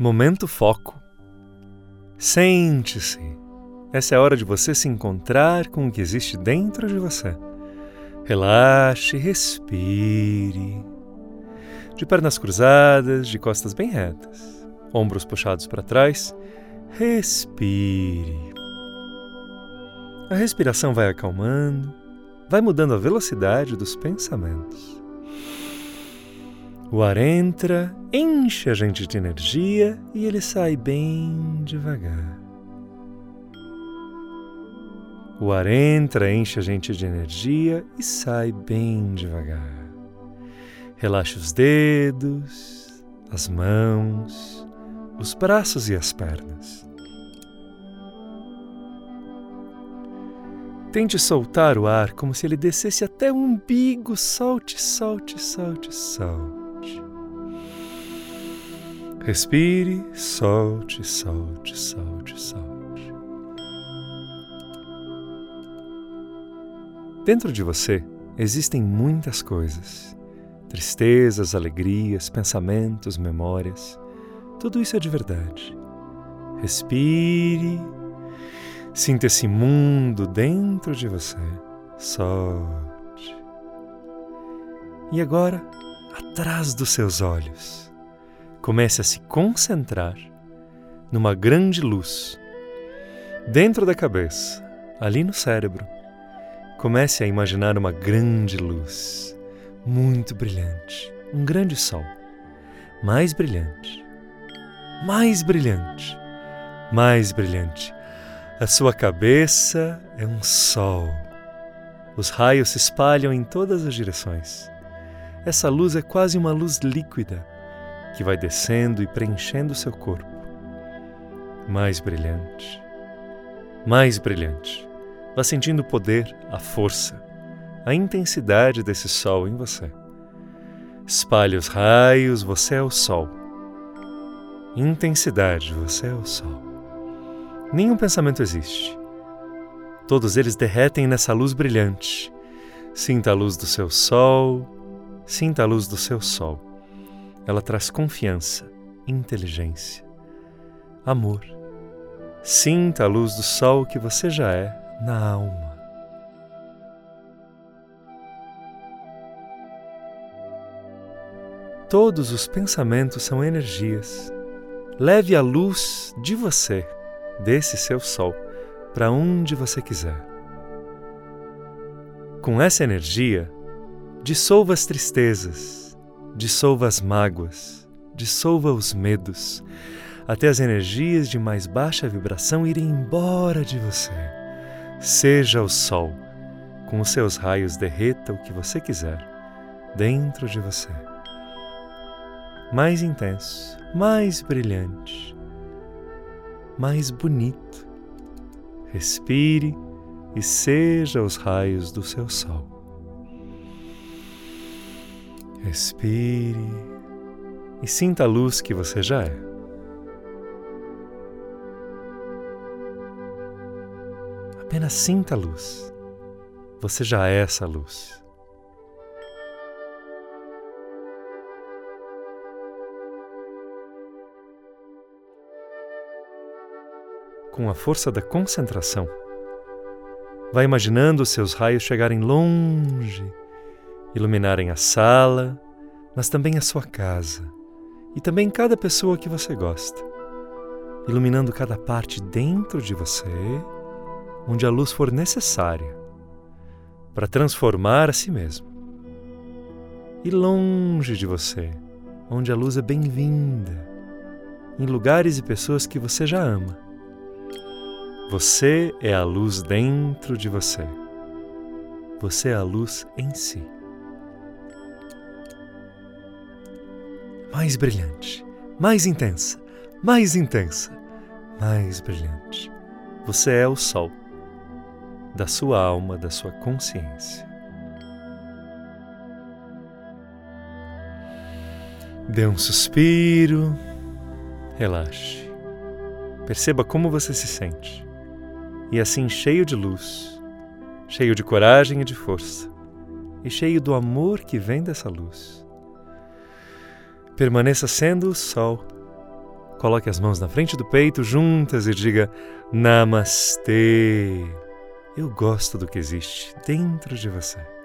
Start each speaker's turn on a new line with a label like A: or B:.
A: Momento foco. Sente-se. Essa é a hora de você se encontrar com o que existe dentro de você. Relaxe, respire. De pernas cruzadas, de costas bem retas, ombros puxados para trás, respire. A respiração vai acalmando, vai mudando a velocidade dos pensamentos. O ar entra, enche a gente de energia e ele sai bem devagar. O ar entra, enche a gente de energia e sai bem devagar. Relaxe os dedos, as mãos, os braços e as pernas. Tente soltar o ar como se ele descesse até o umbigo. Solte, solte, solte, solte. Respire, solte, solte, solte, solte. Dentro de você existem muitas coisas: tristezas, alegrias, pensamentos, memórias. Tudo isso é de verdade. Respire, sinta esse mundo dentro de você. Solte. E agora, atrás dos seus olhos comece a se concentrar numa grande luz dentro da cabeça, ali no cérebro. Comece a imaginar uma grande luz, muito brilhante, um grande sol, mais brilhante, mais brilhante, mais brilhante. A sua cabeça é um sol. Os raios se espalham em todas as direções. Essa luz é quase uma luz líquida que vai descendo e preenchendo seu corpo. Mais brilhante, mais brilhante. Vá sentindo o poder, a força, a intensidade desse sol em você. Espalhe os raios, você é o sol. Intensidade, você é o sol. Nenhum pensamento existe. Todos eles derretem nessa luz brilhante. Sinta a luz do seu sol, sinta a luz do seu sol. Ela traz confiança, inteligência, amor. Sinta a luz do sol que você já é na alma. Todos os pensamentos são energias. Leve a luz de você, desse seu sol, para onde você quiser. Com essa energia, dissolva as tristezas, dissolva as mágoas, dissolva os medos, até as energias de mais baixa vibração irem embora de você. Seja o sol, com os seus raios derreta o que você quiser dentro de você. Mais intenso, mais brilhante, mais bonito. Respire e seja os raios do seu sol. Respire e sinta a luz que você já é. Apenas sinta a luz. Você já é essa luz. Com a força da concentração, vá imaginando seus raios chegarem longe iluminarem a sala, mas também a sua casa e também cada pessoa que você gosta, iluminando cada parte dentro de você, onde a luz for necessária para transformar a si mesmo. E longe de você, onde a luz é bem-vinda, em lugares e pessoas que você já ama. Você é a luz dentro de você. Você é a luz em si. Mais brilhante, mais intensa, mais intensa, mais brilhante. Você é o sol da sua alma, da sua consciência. Dê um suspiro, relaxe. Perceba como você se sente. E assim, cheio de luz, cheio de coragem e de força, e cheio do amor que vem dessa luz Permaneça sendo o sol, Coloque as mãos na frente do peito juntas e diga Namastê. Eu gosto do que existe dentro de você.